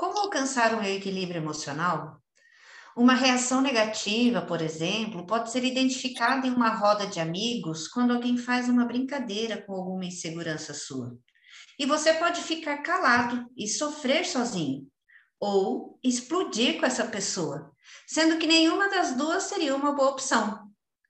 Como alcançar um equilíbrio emocional? Uma reação negativa, por exemplo, pode ser identificada em uma roda de amigos quando alguém faz uma brincadeira com alguma insegurança sua. E você pode ficar calado e sofrer sozinho, ou explodir com essa pessoa, sendo que nenhuma das duas seria uma boa opção.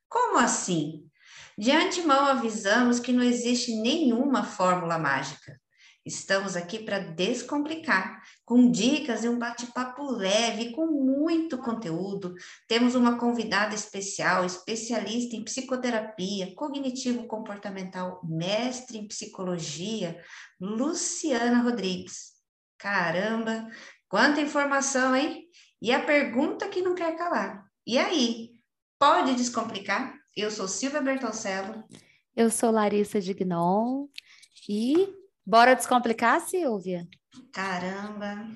Como assim? De antemão avisamos que não existe nenhuma fórmula mágica. Estamos aqui para descomplicar, com dicas e um bate-papo leve, com muito conteúdo. Temos uma convidada especial, especialista em psicoterapia, cognitivo-comportamental, mestre em psicologia, Luciana Rodrigues. Caramba, quanta informação, hein? E a pergunta que não quer calar. E aí, pode descomplicar? Eu sou Silvia Bertoncello. Eu sou Larissa Dignon e Bora descomplicar, Silvia? Caramba,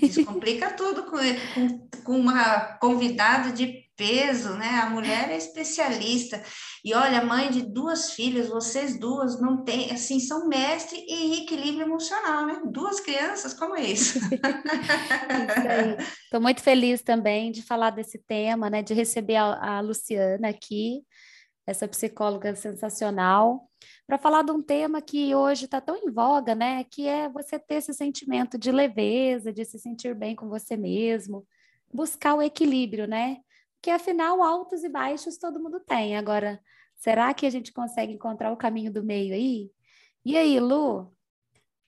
descomplica tudo com, com, com, uma convidada de peso, né? A mulher é especialista. E olha, mãe de duas filhas, vocês duas não têm, assim, são mestre em equilíbrio emocional, né? Duas crianças, como é isso? Estou muito feliz também de falar desse tema, né? De receber a, a Luciana aqui, essa psicóloga sensacional para falar de um tema que hoje está tão em voga, né? Que é você ter esse sentimento de leveza, de se sentir bem com você mesmo, buscar o equilíbrio, né? Porque afinal, altos e baixos todo mundo tem. Agora, será que a gente consegue encontrar o caminho do meio aí? E aí, Lu?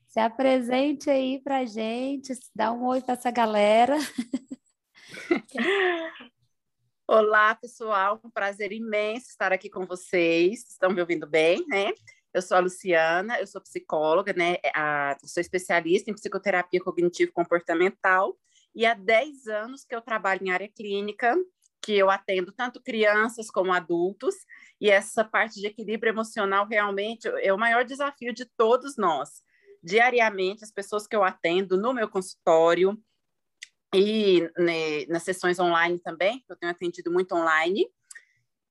Se apresente aí para gente, dá um oi para essa galera. Olá, pessoal, um prazer imenso estar aqui com vocês. Estão me ouvindo bem, né? Eu sou a Luciana, eu sou psicóloga, né? A, sou especialista em psicoterapia cognitivo-comportamental e há 10 anos que eu trabalho em área clínica, que eu atendo tanto crianças como adultos, e essa parte de equilíbrio emocional realmente é o maior desafio de todos nós. Diariamente, as pessoas que eu atendo no meu consultório, e né, nas sessões online também, eu tenho atendido muito online,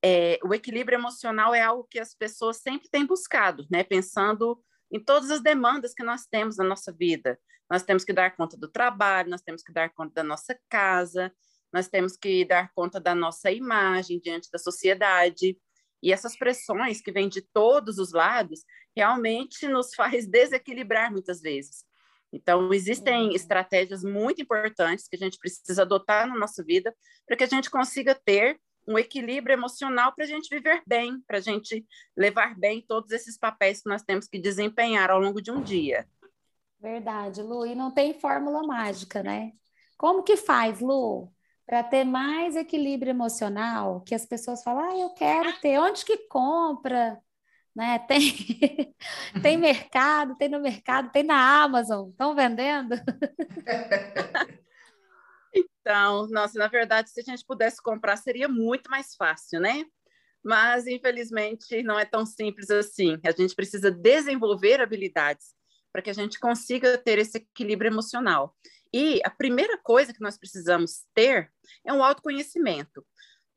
é, o equilíbrio emocional é algo que as pessoas sempre têm buscado, né? Pensando em todas as demandas que nós temos na nossa vida. Nós temos que dar conta do trabalho, nós temos que dar conta da nossa casa, nós temos que dar conta da nossa imagem diante da sociedade. E essas pressões que vêm de todos os lados realmente nos faz desequilibrar muitas vezes. Então, existem uhum. estratégias muito importantes que a gente precisa adotar na nossa vida para que a gente consiga ter um equilíbrio emocional para a gente viver bem, para a gente levar bem todos esses papéis que nós temos que desempenhar ao longo de um dia. Verdade, Lu. E não tem fórmula mágica, né? Como que faz, Lu? Para ter mais equilíbrio emocional, que as pessoas falam, ah, eu quero ter, onde que compra? Né? Tem, tem mercado, tem no mercado, tem na Amazon, estão vendendo? Então, nossa, na verdade, se a gente pudesse comprar, seria muito mais fácil, né? Mas, infelizmente, não é tão simples assim. A gente precisa desenvolver habilidades para que a gente consiga ter esse equilíbrio emocional. E a primeira coisa que nós precisamos ter é um autoconhecimento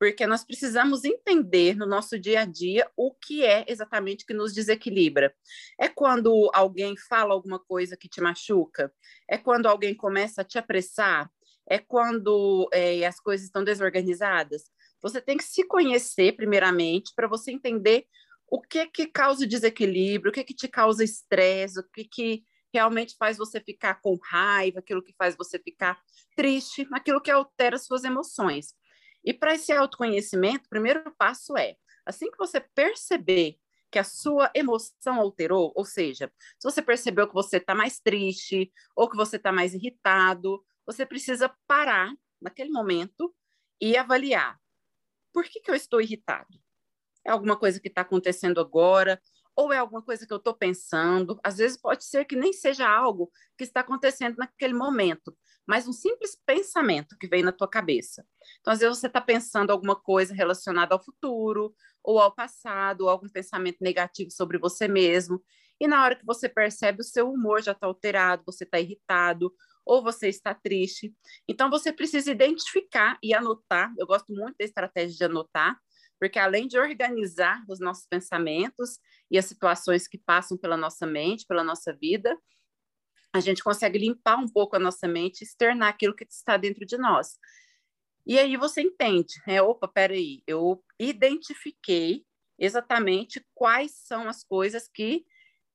porque nós precisamos entender no nosso dia a dia o que é exatamente que nos desequilibra. É quando alguém fala alguma coisa que te machuca? É quando alguém começa a te apressar? É quando é, as coisas estão desorganizadas? Você tem que se conhecer primeiramente para você entender o que que causa desequilíbrio, o que que te causa estresse, o que que realmente faz você ficar com raiva, aquilo que faz você ficar triste, aquilo que altera suas emoções. E para esse autoconhecimento, o primeiro passo é, assim que você perceber que a sua emoção alterou, ou seja, se você percebeu que você está mais triste ou que você está mais irritado, você precisa parar naquele momento e avaliar por que, que eu estou irritado. É alguma coisa que está acontecendo agora? Ou é alguma coisa que eu estou pensando? Às vezes pode ser que nem seja algo que está acontecendo naquele momento, mas um simples pensamento que vem na tua cabeça. Então, às vezes você está pensando alguma coisa relacionada ao futuro, ou ao passado, ou algum pensamento negativo sobre você mesmo, e na hora que você percebe, o seu humor já está alterado, você está irritado, ou você está triste. Então, você precisa identificar e anotar. Eu gosto muito da estratégia de anotar, porque além de organizar os nossos pensamentos e as situações que passam pela nossa mente, pela nossa vida, a gente consegue limpar um pouco a nossa mente, externar aquilo que está dentro de nós. E aí você entende, é, opa, peraí, eu identifiquei exatamente quais são as coisas que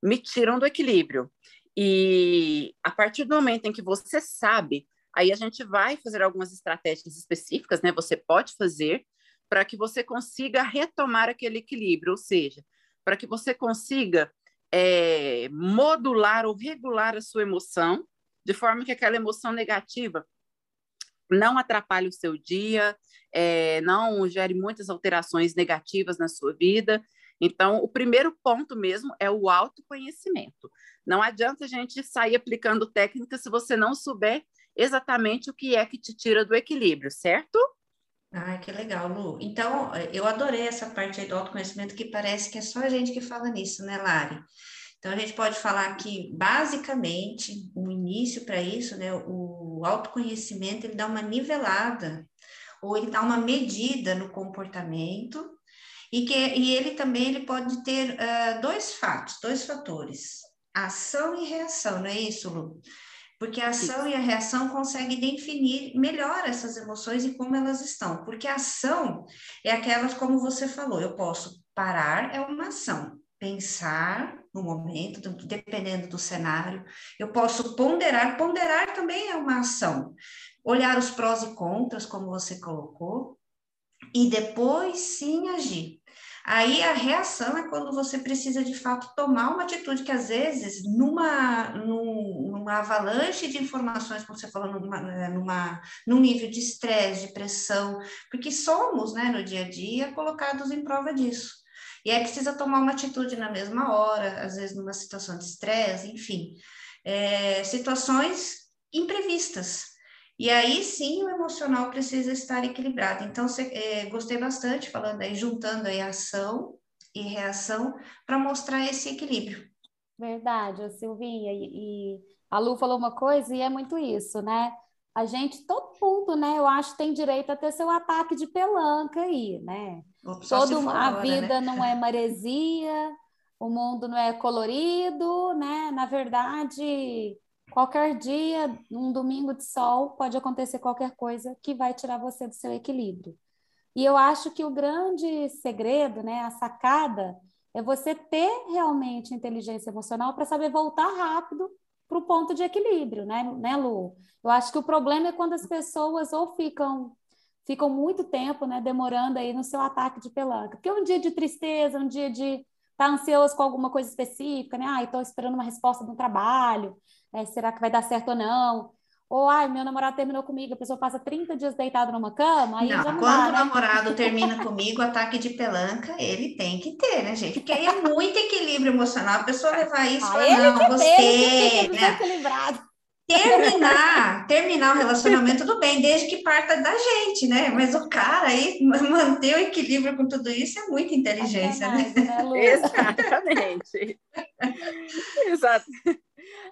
me tiram do equilíbrio. E a partir do momento em que você sabe, aí a gente vai fazer algumas estratégias específicas, né? Você pode fazer para que você consiga retomar aquele equilíbrio, ou seja, para que você consiga é, modular ou regular a sua emoção, de forma que aquela emoção negativa não atrapalhe o seu dia, é, não gere muitas alterações negativas na sua vida. Então, o primeiro ponto mesmo é o autoconhecimento. Não adianta a gente sair aplicando técnica se você não souber exatamente o que é que te tira do equilíbrio, certo? Ah, que legal, Lu. Então, eu adorei essa parte aí do autoconhecimento, que parece que é só a gente que fala nisso, né, Lari? Então, a gente pode falar que, basicamente, o início para isso, né, o autoconhecimento, ele dá uma nivelada, ou ele dá uma medida no comportamento, e, que, e ele também ele pode ter uh, dois fatos, dois fatores, ação e reação, não é isso, Lu? Porque a ação e a reação conseguem definir melhor essas emoções e como elas estão. Porque a ação é aquelas, como você falou, eu posso parar, é uma ação. Pensar no momento, dependendo do cenário. Eu posso ponderar, ponderar também é uma ação. Olhar os prós e contras, como você colocou, e depois sim agir. Aí a reação é quando você precisa de fato tomar uma atitude que às vezes numa, numa avalanche de informações, como você falou, numa, né, numa, num nível de estresse, de pressão, porque somos, né, no dia a dia, colocados em prova disso. E aí precisa tomar uma atitude na mesma hora, às vezes numa situação de estresse, enfim, é, situações imprevistas. E aí sim o emocional precisa estar equilibrado. Então, cê, é, gostei bastante falando aí, juntando aí ação e reação para mostrar esse equilíbrio. Verdade, Silvinha. E, e a Lu falou uma coisa e é muito isso, né? A gente, todo mundo, né? Eu acho tem direito a ter seu ataque de pelanca aí, né? Todo, a vida né? não é maresia, o mundo não é colorido, né? Na verdade, Qualquer dia, um domingo de sol, pode acontecer qualquer coisa que vai tirar você do seu equilíbrio. E eu acho que o grande segredo, né, a sacada, é você ter realmente inteligência emocional para saber voltar rápido para o ponto de equilíbrio, né, né, Lu? Eu acho que o problema é quando as pessoas ou ficam ficam muito tempo, né, demorando aí no seu ataque de pelanca. Porque um dia de tristeza, um dia de estar tá ansioso com alguma coisa específica, né? Ah, estou esperando uma resposta do trabalho é, será que vai dar certo ou não? Ou, ai, meu namorado terminou comigo, a pessoa passa 30 dias deitado numa cama, aí não, não quando dá, o né? namorado termina comigo, ataque de pelanca, ele tem que ter, né, gente? Porque aí é muito equilíbrio emocional, a pessoa levar isso ah, para não, gostei, né? equilibrado. Terminar, terminar o relacionamento, tudo bem, desde que parta da gente, né? Mas o cara aí, manter o equilíbrio com tudo isso é muita inteligência, né? né Exatamente. Exato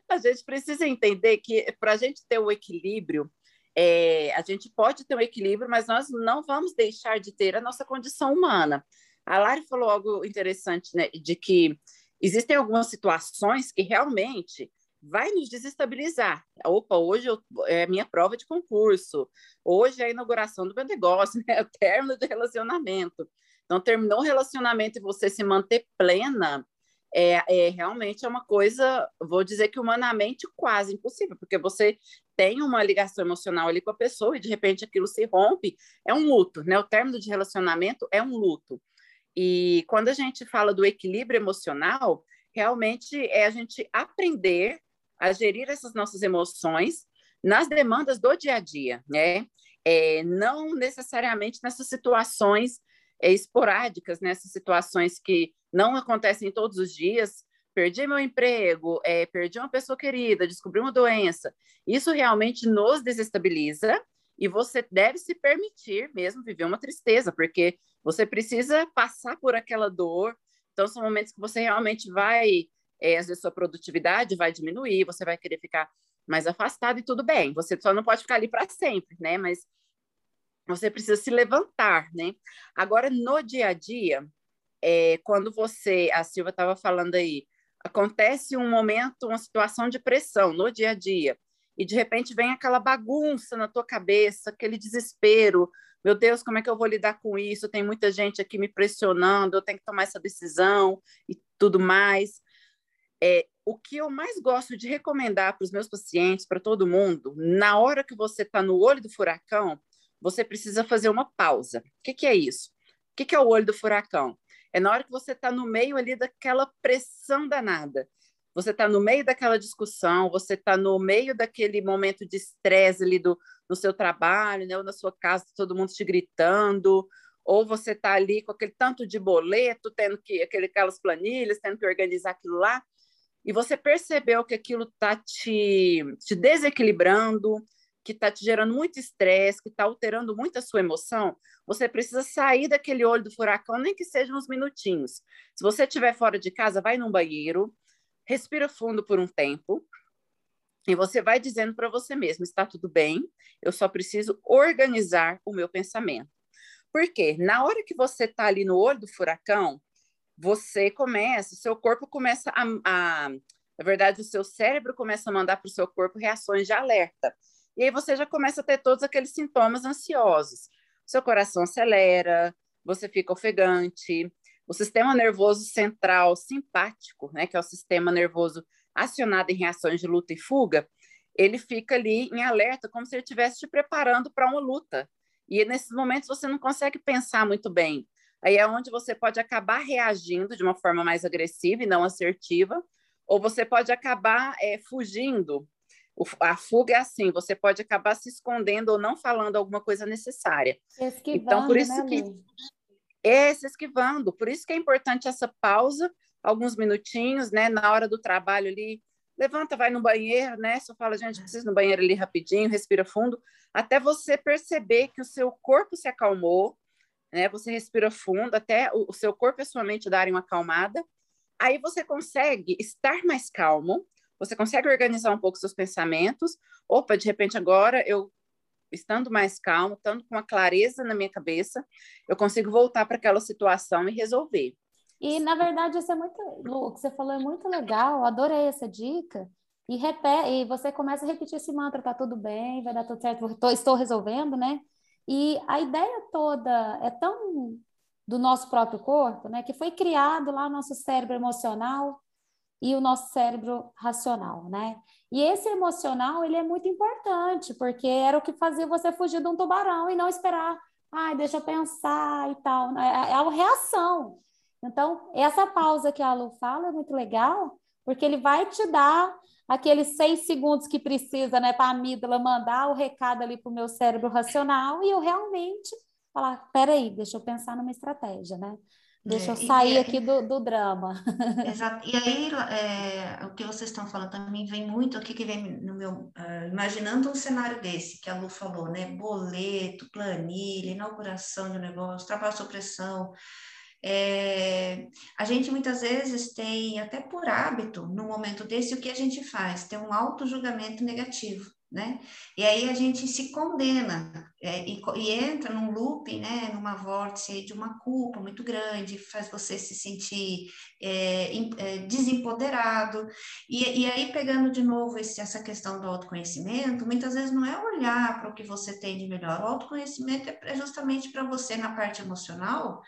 a gente precisa entender que para a gente ter o equilíbrio, é, a gente pode ter um equilíbrio, mas nós não vamos deixar de ter a nossa condição humana. A Lari falou algo interessante, né, de que existem algumas situações que realmente vai nos desestabilizar. Opa, hoje eu, é minha prova de concurso, hoje é a inauguração do meu negócio, né, o término de relacionamento. Então, terminou o relacionamento e você se manter plena, é, é realmente é uma coisa, vou dizer que humanamente quase impossível, porque você tem uma ligação emocional ali com a pessoa e de repente aquilo se rompe, é um luto, né? O término de relacionamento é um luto. E quando a gente fala do equilíbrio emocional, realmente é a gente aprender a gerir essas nossas emoções nas demandas do dia a dia, né? É, não necessariamente nessas situações é, esporádicas, nessas situações que não acontecem todos os dias. Perdi meu emprego, é, perdi uma pessoa querida, descobri uma doença. Isso realmente nos desestabiliza e você deve se permitir mesmo viver uma tristeza, porque você precisa passar por aquela dor. Então, são momentos que você realmente vai, é, às vezes, sua produtividade vai diminuir, você vai querer ficar mais afastado e tudo bem. Você só não pode ficar ali para sempre, né? Mas você precisa se levantar, né? Agora, no dia a dia, é, quando você, a Silva estava falando aí, acontece um momento, uma situação de pressão no dia a dia, e de repente vem aquela bagunça na tua cabeça, aquele desespero, meu Deus, como é que eu vou lidar com isso? Tem muita gente aqui me pressionando, eu tenho que tomar essa decisão e tudo mais. É, o que eu mais gosto de recomendar para os meus pacientes, para todo mundo, na hora que você está no olho do furacão, você precisa fazer uma pausa. O que, que é isso? O que, que é o olho do furacão? É na hora que você está no meio ali daquela pressão danada. Você está no meio daquela discussão, você está no meio daquele momento de estresse ali do, no seu trabalho, né? ou na sua casa, todo mundo te gritando, ou você está ali com aquele tanto de boleto, tendo que, aquele, aquelas planilhas, tendo que organizar aquilo lá, e você percebeu que aquilo está te, te desequilibrando, que está te gerando muito estresse, que está alterando muito a sua emoção, você precisa sair daquele olho do furacão, nem que seja uns minutinhos. Se você estiver fora de casa, vai num banheiro, respira fundo por um tempo, e você vai dizendo para você mesmo: está tudo bem, eu só preciso organizar o meu pensamento. Por quê? Na hora que você está ali no olho do furacão, você começa, seu corpo começa a, a na verdade, o seu cérebro começa a mandar para o seu corpo reações de alerta. E aí você já começa a ter todos aqueles sintomas ansiosos. Seu coração acelera, você fica ofegante, o sistema nervoso central simpático, né, que é o sistema nervoso acionado em reações de luta e fuga, ele fica ali em alerta, como se ele estivesse te preparando para uma luta. E nesses momentos você não consegue pensar muito bem. Aí é onde você pode acabar reagindo de uma forma mais agressiva e não assertiva, ou você pode acabar é, fugindo a fuga é assim, você pode acabar se escondendo ou não falando alguma coisa necessária. Esquivando, então, por isso né, que é se esquivando. Por isso que é importante essa pausa, alguns minutinhos, né? Na hora do trabalho ali, levanta, vai no banheiro, né? Só fala, gente, preciso ir no banheiro ali rapidinho, respira fundo, até você perceber que o seu corpo se acalmou, né? Você respira fundo, até o, o seu corpo e a sua mente darem uma acalmada. Aí você consegue estar mais calmo, você consegue organizar um pouco seus pensamentos. Opa, de repente agora eu estando mais calmo, estando com uma clareza na minha cabeça, eu consigo voltar para aquela situação e resolver. E na verdade isso é muito, Lu, o que você falou é muito legal. Adorei essa dica. E, repete, e você começa a repetir esse mantra, tá tudo bem, vai dar tudo certo, tô, estou resolvendo, né? E a ideia toda é tão do nosso próprio corpo, né? Que foi criado lá no nosso cérebro emocional e o nosso cérebro racional, né? E esse emocional, ele é muito importante, porque era o que fazia você fugir de um tubarão e não esperar, ai, deixa eu pensar e tal. Né? É, é a reação. Então, essa pausa que a Lu fala é muito legal, porque ele vai te dar aqueles seis segundos que precisa, né, para a amígdala mandar o recado ali para o meu cérebro racional e eu realmente falar, peraí, deixa eu pensar numa estratégia, né? Deixa é, eu sair aqui do, do drama. Exato. E aí, é, o que vocês estão falando também vem muito, o que, que vem no meu. Uh, imaginando um cenário desse, que a Lu falou, né? Boleto, planilha, inauguração de um negócio, trabalho sob pressão. É, a gente muitas vezes tem, até por hábito, no momento desse, o que a gente faz? Tem um auto-julgamento negativo né? E aí a gente se condena é, e, e, entra num loop, né? Numa vórtice de uma culpa muito grande, faz você se sentir é, é, desempoderado. E, e, aí, pegando de novo esse, essa questão do autoconhecimento, muitas vezes não é olhar para o que você tem de melhor. O autoconhecimento é, justamente para você, na parte emocional,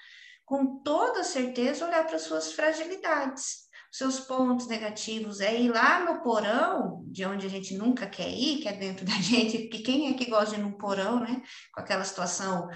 com toda certeza, olhar para suas fragilidades seus pontos negativos é ir lá no porão, de onde a gente nunca quer ir, que é dentro da gente, porque quem é que gosta de ir num porão, né? Com aquela situação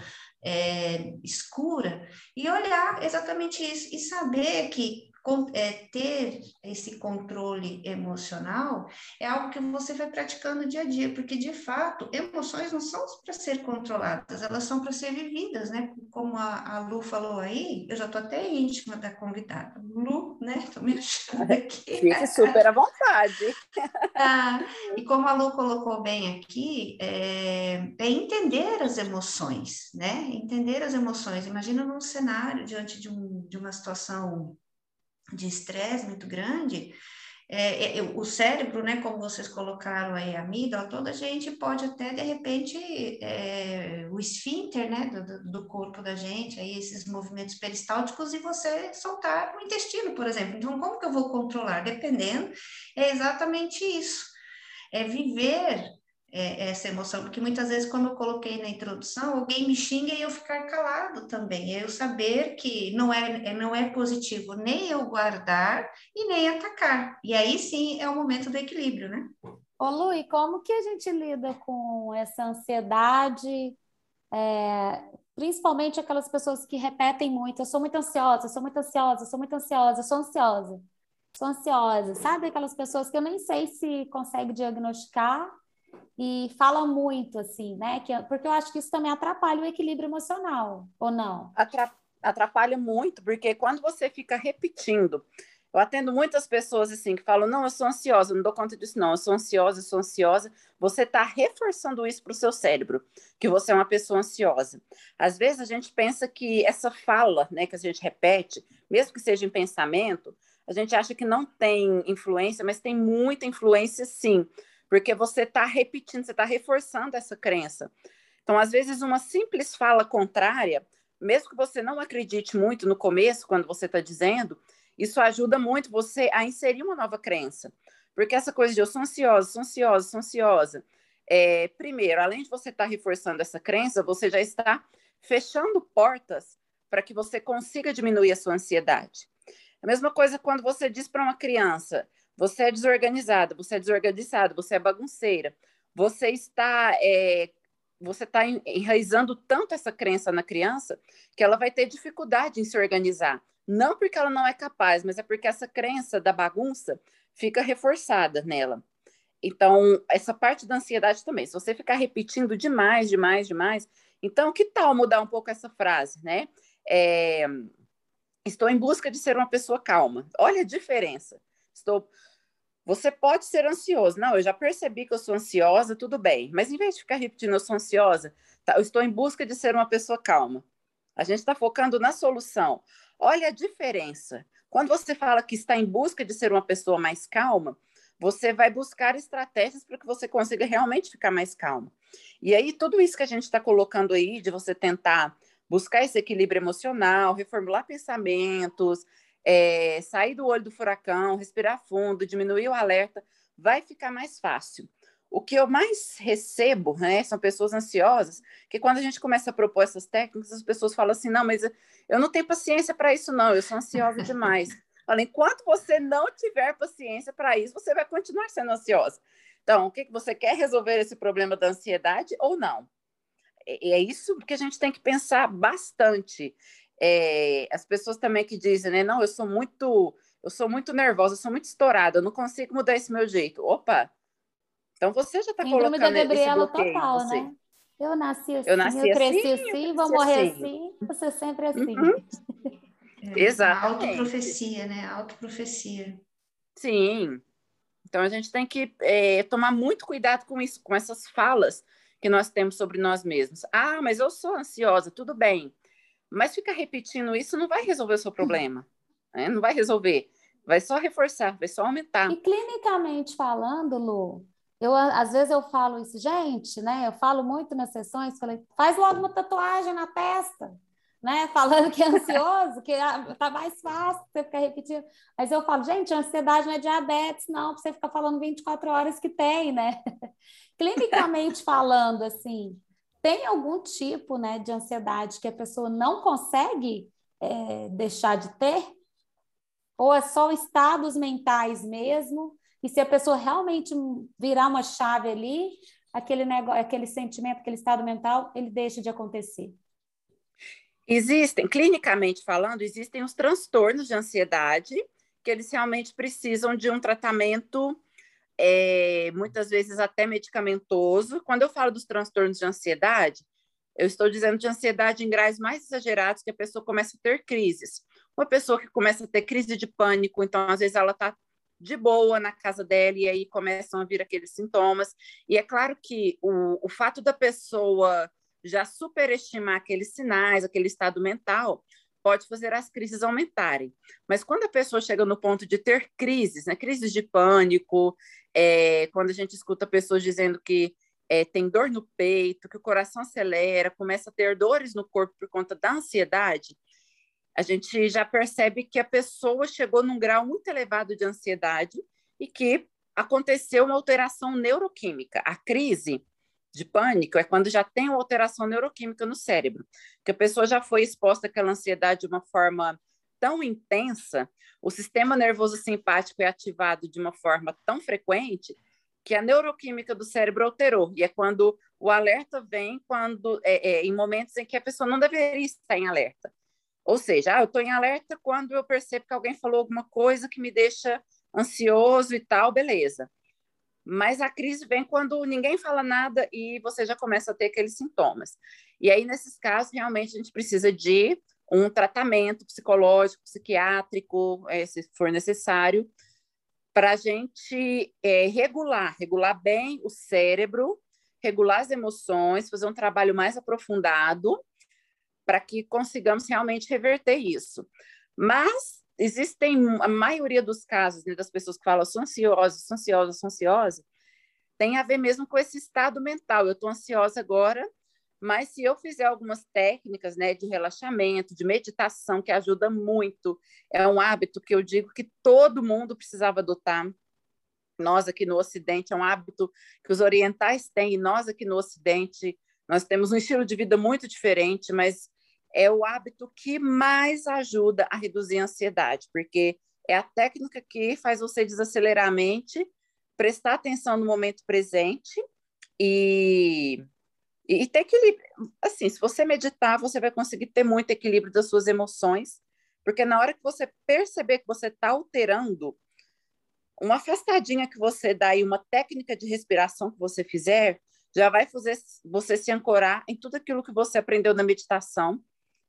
é, escura, e olhar exatamente isso, e saber que é, ter esse controle emocional é algo que você vai praticando dia a dia, porque de fato emoções não são para ser controladas, elas são para ser vividas, né? Como a, a, Lu falou aí, eu já estou até íntima da convidada. Lu, né? Estou me achando aqui. Fique super à vontade. ah, e como a Lu colocou bem aqui, é, é entender as emoções, né? Entender as emoções. Imagina num cenário diante de, um, de uma situação de estresse muito grande, é, é, o cérebro, né, como vocês colocaram aí, a amígdala, toda a gente pode até, de repente, é, o esfíncter, né, do, do, corpo da gente, aí esses movimentos peristálticos, e você soltar o intestino, por exemplo. Então, como que eu vou controlar? Dependendo, é exatamente isso. É viver é, essa emoção, porque muitas vezes, como eu coloquei na introdução, alguém me xinga e eu ficar calado também, é eu saber que não é, é, não é positivo nem eu guardar e nem atacar, e aí sim é o momento do equilíbrio, né? Ô Lu, e como que a gente lida com essa ansiedade, é, principalmente aquelas pessoas que repetem muito, eu sou muito ansiosa, eu sou muito ansiosa, eu sou muito ansiosa, eu sou ansiosa, sou ansiosa, sabe aquelas pessoas que eu nem sei se consegue diagnosticar, e fala muito, assim, né? Que, porque eu acho que isso também atrapalha o equilíbrio emocional, ou não? Atrapalha muito, porque quando você fica repetindo, eu atendo muitas pessoas assim que falam: não, eu sou ansiosa, não dou conta disso, não, eu sou ansiosa, eu sou ansiosa. Você está reforçando isso para o seu cérebro, que você é uma pessoa ansiosa. Às vezes a gente pensa que essa fala, né, que a gente repete, mesmo que seja em pensamento, a gente acha que não tem influência, mas tem muita influência sim porque você está repetindo, você está reforçando essa crença. Então, às vezes, uma simples fala contrária, mesmo que você não acredite muito no começo, quando você está dizendo, isso ajuda muito você a inserir uma nova crença. Porque essa coisa de eu sou ansiosa, sou ansiosa, sou ansiosa. É, primeiro, além de você estar tá reforçando essa crença, você já está fechando portas para que você consiga diminuir a sua ansiedade. A mesma coisa quando você diz para uma criança: você é desorganizada, você é desorganizado, você é bagunceira, você está é, você está enraizando tanto essa crença na criança que ela vai ter dificuldade em se organizar. Não porque ela não é capaz, mas é porque essa crença da bagunça fica reforçada nela. Então, essa parte da ansiedade também. Se você ficar repetindo demais, demais, demais, então que tal mudar um pouco essa frase, né? É, estou em busca de ser uma pessoa calma. Olha a diferença. Estou você pode ser ansioso. Não, eu já percebi que eu sou ansiosa, tudo bem. Mas em vez de ficar repetindo, eu sou ansiosa, tá, eu estou em busca de ser uma pessoa calma. A gente está focando na solução. Olha a diferença. Quando você fala que está em busca de ser uma pessoa mais calma, você vai buscar estratégias para que você consiga realmente ficar mais calma. E aí, tudo isso que a gente está colocando aí, de você tentar buscar esse equilíbrio emocional, reformular pensamentos, é, sair do olho do furacão, respirar fundo, diminuir o alerta, vai ficar mais fácil. O que eu mais recebo né, são pessoas ansiosas, que quando a gente começa a propor essas técnicas, as pessoas falam assim: não, mas eu não tenho paciência para isso, não, eu sou ansiosa demais. Falo, enquanto você não tiver paciência para isso, você vai continuar sendo ansiosa. Então, o que, que você quer resolver esse problema da ansiedade ou não? É isso que a gente tem que pensar bastante é, as pessoas também que dizem, né? Não, eu sou muito, eu sou muito nervosa, eu sou muito estourada, eu não consigo mudar esse meu jeito. Opa! Então você já está colocando da Gabriela esse bloqueio total, né? Eu nasci assim, eu, nasci eu cresci assim, assim vou morrer assim. assim, você sempre assim. Uhum. É, Exato. Autoprofecia, né? Autoprofecia. Sim. Então a gente tem que é, tomar muito cuidado com isso, com essas falas que nós temos sobre nós mesmos. Ah, mas eu sou ansiosa, tudo bem. Mas ficar repetindo isso não vai resolver o seu problema, né? não vai resolver, vai só reforçar, vai só aumentar. E clinicamente falando, Lu, eu às vezes eu falo isso, gente, né? Eu falo muito nas sessões, falei, faz logo uma tatuagem na testa, né? Falando que é ansioso, que ah, tá mais fácil você ficar repetindo. Mas eu falo, gente, ansiedade não é diabetes, não, para você ficar falando 24 horas que tem, né? Clinicamente falando, assim, tem algum tipo né, de ansiedade que a pessoa não consegue é, deixar de ter? Ou é só estados mentais mesmo? E se a pessoa realmente virar uma chave ali, aquele negócio, aquele sentimento, aquele estado mental, ele deixa de acontecer? Existem, clinicamente falando, existem os transtornos de ansiedade que eles realmente precisam de um tratamento é, muitas vezes até medicamentoso. Quando eu falo dos transtornos de ansiedade, eu estou dizendo de ansiedade em graus mais exagerados, que a pessoa começa a ter crises. Uma pessoa que começa a ter crise de pânico, então às vezes ela está de boa na casa dela e aí começam a vir aqueles sintomas. E é claro que o, o fato da pessoa já superestimar aqueles sinais, aquele estado mental, pode fazer as crises aumentarem. Mas quando a pessoa chega no ponto de ter crises, né, crises de pânico, é, quando a gente escuta pessoas dizendo que é, tem dor no peito, que o coração acelera, começa a ter dores no corpo por conta da ansiedade, a gente já percebe que a pessoa chegou num grau muito elevado de ansiedade e que aconteceu uma alteração neuroquímica. A crise de pânico é quando já tem uma alteração neuroquímica no cérebro, que a pessoa já foi exposta àquela ansiedade de uma forma tão intensa, o sistema nervoso simpático é ativado de uma forma tão frequente que a neuroquímica do cérebro alterou. E é quando o alerta vem quando é, é, em momentos em que a pessoa não deveria estar em alerta. Ou seja, ah, eu estou em alerta quando eu percebo que alguém falou alguma coisa que me deixa ansioso e tal, beleza. Mas a crise vem quando ninguém fala nada e você já começa a ter aqueles sintomas. E aí, nesses casos, realmente a gente precisa de um tratamento psicológico, psiquiátrico, é, se for necessário, para a gente é, regular, regular bem o cérebro, regular as emoções, fazer um trabalho mais aprofundado para que consigamos realmente reverter isso. Mas existem a maioria dos casos né, das pessoas que falam sou ansiosa, sou ansiosa, sou ansiosa, tem a ver mesmo com esse estado mental. Eu estou ansiosa agora, mas se eu fizer algumas técnicas né, de relaxamento, de meditação, que ajuda muito, é um hábito que eu digo que todo mundo precisava adotar. Nós aqui no Ocidente, é um hábito que os orientais têm, e nós aqui no Ocidente, nós temos um estilo de vida muito diferente, mas é o hábito que mais ajuda a reduzir a ansiedade, porque é a técnica que faz você desacelerar a mente, prestar atenção no momento presente e, e ter equilíbrio. Assim, se você meditar, você vai conseguir ter muito equilíbrio das suas emoções, porque na hora que você perceber que você está alterando, uma afastadinha que você dá e uma técnica de respiração que você fizer, já vai fazer você se ancorar em tudo aquilo que você aprendeu na meditação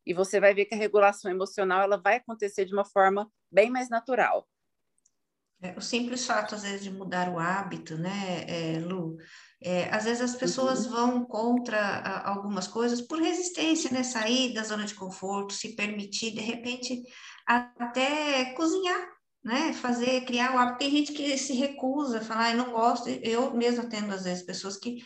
e você vai ver que a regulação emocional ela vai acontecer de uma forma bem mais natural. É, o simples fato, às vezes, de mudar o hábito, né, é, Lu? É, às vezes as pessoas uhum. vão contra a, algumas coisas por resistência, né? Sair da zona de conforto, se permitir, de repente, até cozinhar, né? Fazer, criar o hábito. Tem gente que se recusa, falar, eu não gosto. Eu mesmo atendo, às vezes, pessoas que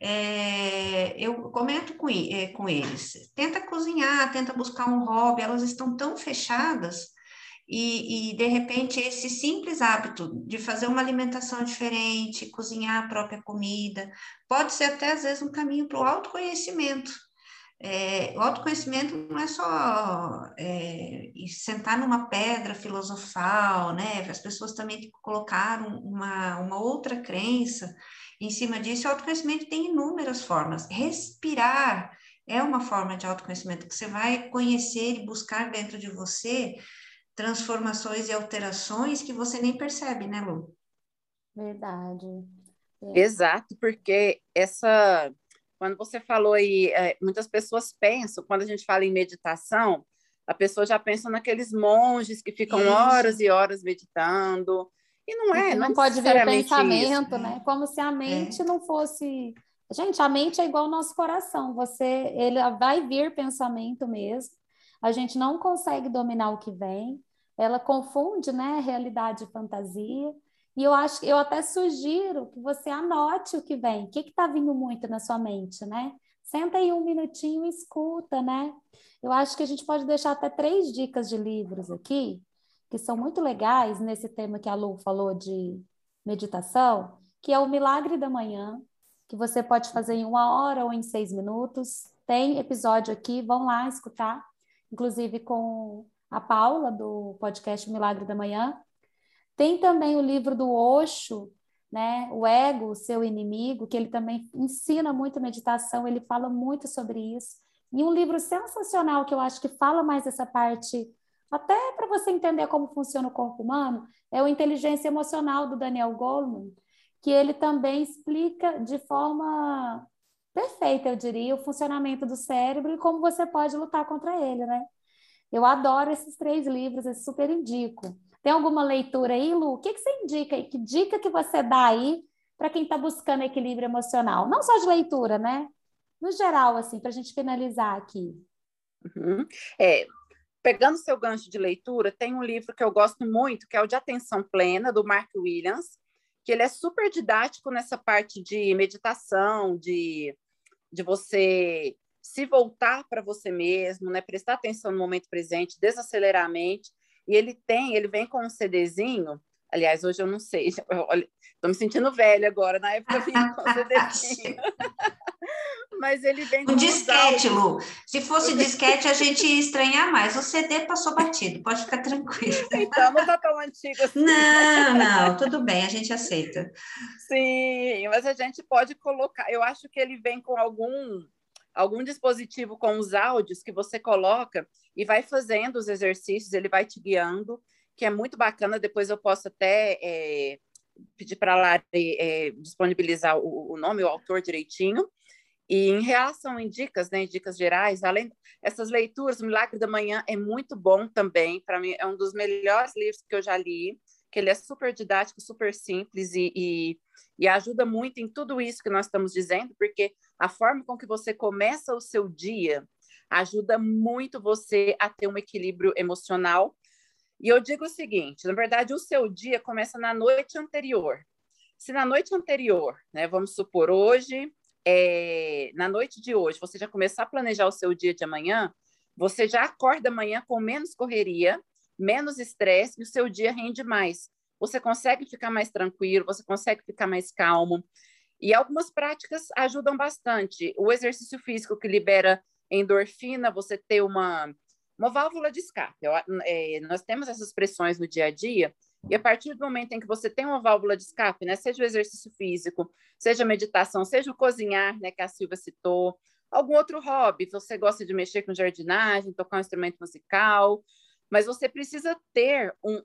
é, eu comento com, é, com eles, tenta cozinhar, tenta buscar um hobby, elas estão tão fechadas e, e, de repente esse simples hábito de fazer uma alimentação diferente, cozinhar a própria comida, pode ser até às vezes um caminho para o autoconhecimento. É, o autoconhecimento não é só é, sentar numa pedra filosofal, né? As pessoas também colocaram uma, uma outra crença em cima disso, o autoconhecimento tem inúmeras formas. Respirar é uma forma de autoconhecimento que você vai conhecer e buscar dentro de você transformações e alterações que você nem percebe, né, Lu? Verdade. É. Exato, porque essa. Quando você falou aí, é, muitas pessoas pensam, quando a gente fala em meditação, a pessoa já pensa naqueles monges que ficam Isso. horas e horas meditando, e não é, não, não pode ver pensamento, isso. né? Como se a mente é. não fosse. Gente, a mente é igual ao nosso coração. Você, ele vai vir pensamento mesmo. A gente não consegue dominar o que vem. Ela confunde, né, realidade e fantasia. E eu acho, eu até sugiro que você anote o que vem. O que está vindo muito na sua mente, né? Senta aí um minutinho e escuta, né? Eu acho que a gente pode deixar até três dicas de livros aqui que são muito legais nesse tema que a Lu falou de meditação, que é o Milagre da Manhã, que você pode fazer em uma hora ou em seis minutos. Tem episódio aqui, vão lá escutar, inclusive com a Paula, do podcast Milagre da Manhã. Tem também o livro do Osho, né? O Ego, seu inimigo, que ele também ensina muito meditação, ele fala muito sobre isso. E um livro sensacional que eu acho que fala mais essa parte até para você entender como funciona o corpo humano, é o Inteligência Emocional do Daniel Goleman, que ele também explica de forma perfeita, eu diria, o funcionamento do cérebro e como você pode lutar contra ele, né? Eu adoro esses três livros, eu super indico. Tem alguma leitura aí, Lu? O que, que você indica aí? Que dica que você dá aí para quem está buscando equilíbrio emocional? Não só de leitura, né? No geral, assim, para a gente finalizar aqui. Uhum. É, pegando seu gancho de leitura, tem um livro que eu gosto muito, que é o de Atenção Plena, do Mark Williams, que ele é super didático nessa parte de meditação, de, de você se voltar para você mesmo, né? prestar atenção no momento presente, desacelerar a mente. E ele tem, ele vem com um CDzinho. Aliás, hoje eu não sei, estou me sentindo velha agora, na época eu vim com um CDzinho. Mas ele vem com um disquete, Lu. Se fosse disquete, a gente ia estranhar mais. O CD passou batido, pode ficar tranquilo. Então, não está tão antigo assim. Não, não, tudo bem, a gente aceita. Sim, mas a gente pode colocar. Eu acho que ele vem com algum algum dispositivo com os áudios que você coloca e vai fazendo os exercícios, ele vai te guiando, que é muito bacana. Depois eu posso até é, pedir para a Lari é, disponibilizar o, o, nome, o autor direitinho. E em relação em dicas, né, dicas gerais, além essas leituras, o Milagre da Manhã é muito bom também. Para mim, é um dos melhores livros que eu já li, que ele é super didático, super simples e, e, e ajuda muito em tudo isso que nós estamos dizendo, porque a forma com que você começa o seu dia ajuda muito você a ter um equilíbrio emocional. E eu digo o seguinte: na verdade, o seu dia começa na noite anterior. Se na noite anterior, né, vamos supor hoje, é, na noite de hoje, você já começar a planejar o seu dia de amanhã, você já acorda amanhã com menos correria, menos estresse e o seu dia rende mais. Você consegue ficar mais tranquilo, você consegue ficar mais calmo. E algumas práticas ajudam bastante. O exercício físico que libera endorfina, você ter uma, uma válvula de escape. Eu, é, nós temos essas pressões no dia a dia, e a partir do momento em que você tem uma válvula de escape, né, seja o exercício físico, seja a meditação, seja o cozinhar, né, que a Silvia citou, algum outro hobby, você gosta de mexer com jardinagem, tocar um instrumento musical, mas você precisa ter um,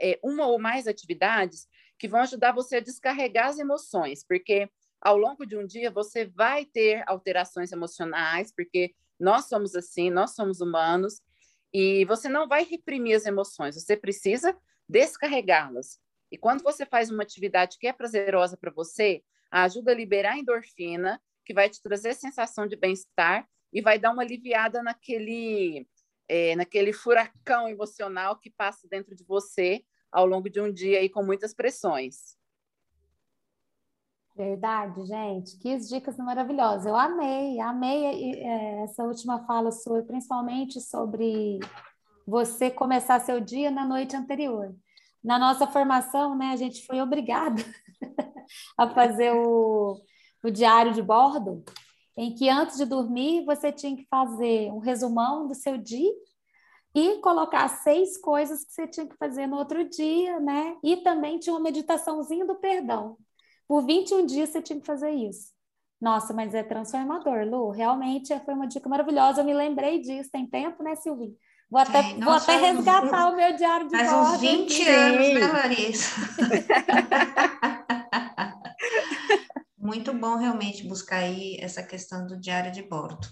é, uma ou mais atividades que vão ajudar você a descarregar as emoções, porque ao longo de um dia você vai ter alterações emocionais, porque nós somos assim, nós somos humanos, e você não vai reprimir as emoções, você precisa descarregá-las. E quando você faz uma atividade que é prazerosa para você, ajuda a liberar a endorfina, que vai te trazer sensação de bem-estar e vai dar uma aliviada naquele, é, naquele furacão emocional que passa dentro de você ao longo de um dia aí com muitas pressões. Verdade, gente. Que dicas maravilhosas. Eu amei, amei é, essa última fala sua, principalmente sobre você começar seu dia na noite anterior. Na nossa formação, né, a gente foi obrigado a fazer o, o diário de bordo, em que antes de dormir você tinha que fazer um resumão do seu dia e colocar seis coisas que você tinha que fazer no outro dia, né? E também tinha uma meditaçãozinha do perdão. Por 21 dias você tinha que fazer isso. Nossa, mas é transformador, Lu. Realmente foi uma dica maravilhosa. Eu me lembrei disso. Tem tempo, né, Silvia? Vou até, Sim, vou até resgatar o meu diário de faz bordo. Faz uns 20 aqui. anos, né, Larissa? Muito bom realmente buscar aí essa questão do diário de bordo.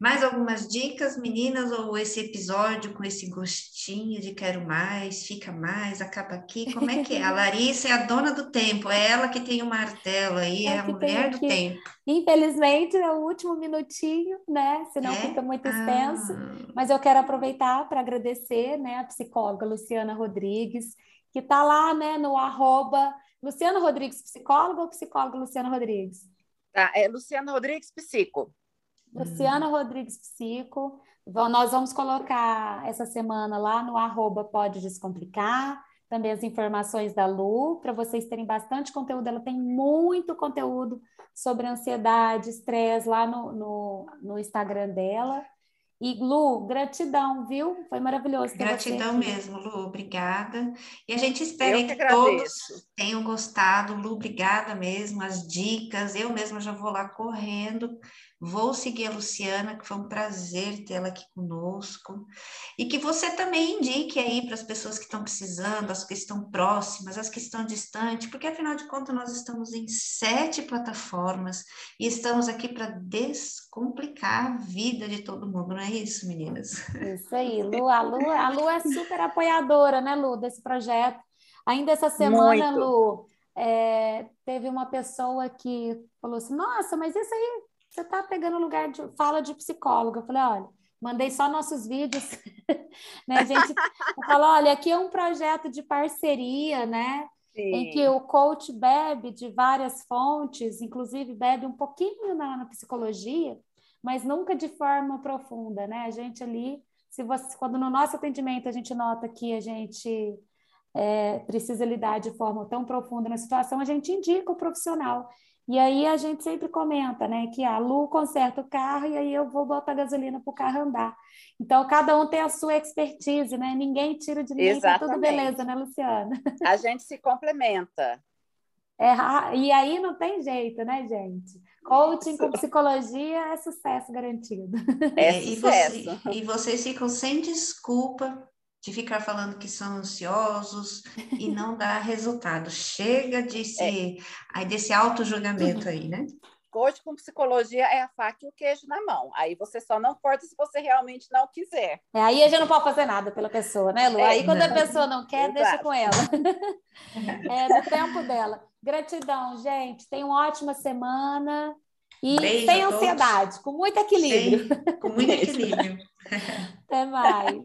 Mais algumas dicas, meninas, ou esse episódio com esse gostinho de quero mais, fica mais, acaba aqui? Como é que é? A Larissa é a dona do tempo, é ela que tem o martelo aí, é, é a mulher do tempo. Infelizmente, é o último minutinho, né? Senão é? fica muito extenso. Ah. Mas eu quero aproveitar para agradecer né, a psicóloga Luciana Rodrigues, que está lá né, no arroba Luciana Rodrigues, psicóloga ou psicóloga Luciana Rodrigues? Tá, é Luciana Rodrigues, psico. Luciana hum. Rodrigues Psico. Nós vamos colocar essa semana lá no arroba Pode Descomplicar, também as informações da Lu, para vocês terem bastante conteúdo. Ela tem muito conteúdo sobre ansiedade, estresse lá no, no, no Instagram dela. E Lu, gratidão, viu? Foi maravilhoso. Gratidão mesmo, Lu, obrigada. E a gente espera que, que todos tenham gostado. Lu, obrigada mesmo, as dicas. Eu mesma já vou lá correndo Vou seguir a Luciana, que foi um prazer tê-la aqui conosco. E que você também indique aí para as pessoas que estão precisando, as que estão próximas, as que estão distantes, porque afinal de contas nós estamos em sete plataformas e estamos aqui para descomplicar a vida de todo mundo, não é isso, meninas? Isso aí, Lu. A Lu, a Lu é super apoiadora, né, Lu, desse projeto. Ainda essa semana, Muito. Lu, é, teve uma pessoa que falou assim: Nossa, mas isso aí você está pegando lugar de fala de psicóloga. Eu falei, olha, mandei só nossos vídeos. né? A gente falou, olha, aqui é um projeto de parceria, né? Sim. Em que o coach bebe de várias fontes, inclusive bebe um pouquinho na, na psicologia, mas nunca de forma profunda, né? A gente ali, se você, quando no nosso atendimento a gente nota que a gente é, precisa lidar de forma tão profunda na situação, a gente indica o profissional. E aí a gente sempre comenta, né, que a Lu conserta o carro e aí eu vou botar gasolina para o carro andar. Então, cada um tem a sua expertise, né? Ninguém tira de ninguém, tá tudo beleza, né, Luciana? A gente se complementa. É, e aí não tem jeito, né, gente? Coaching com psicologia é sucesso garantido. É, é sucesso. E, você, e vocês ficam sem desculpa de ficar falando que são ansiosos e não dá resultado. Chega de se, é. aí desse auto-julgamento aí, né? Hoje, com psicologia, é a faca e o queijo na mão. Aí você só não corta se você realmente não quiser. É, aí a gente não pode fazer nada pela pessoa, né, Lu? É, aí quando não. a pessoa não quer, Exato. deixa com ela. é no tempo dela. Gratidão, gente. Tenha uma ótima semana. E Beijo sem ansiedade, com muito equilíbrio. Sem, com muito equilíbrio. Até mais.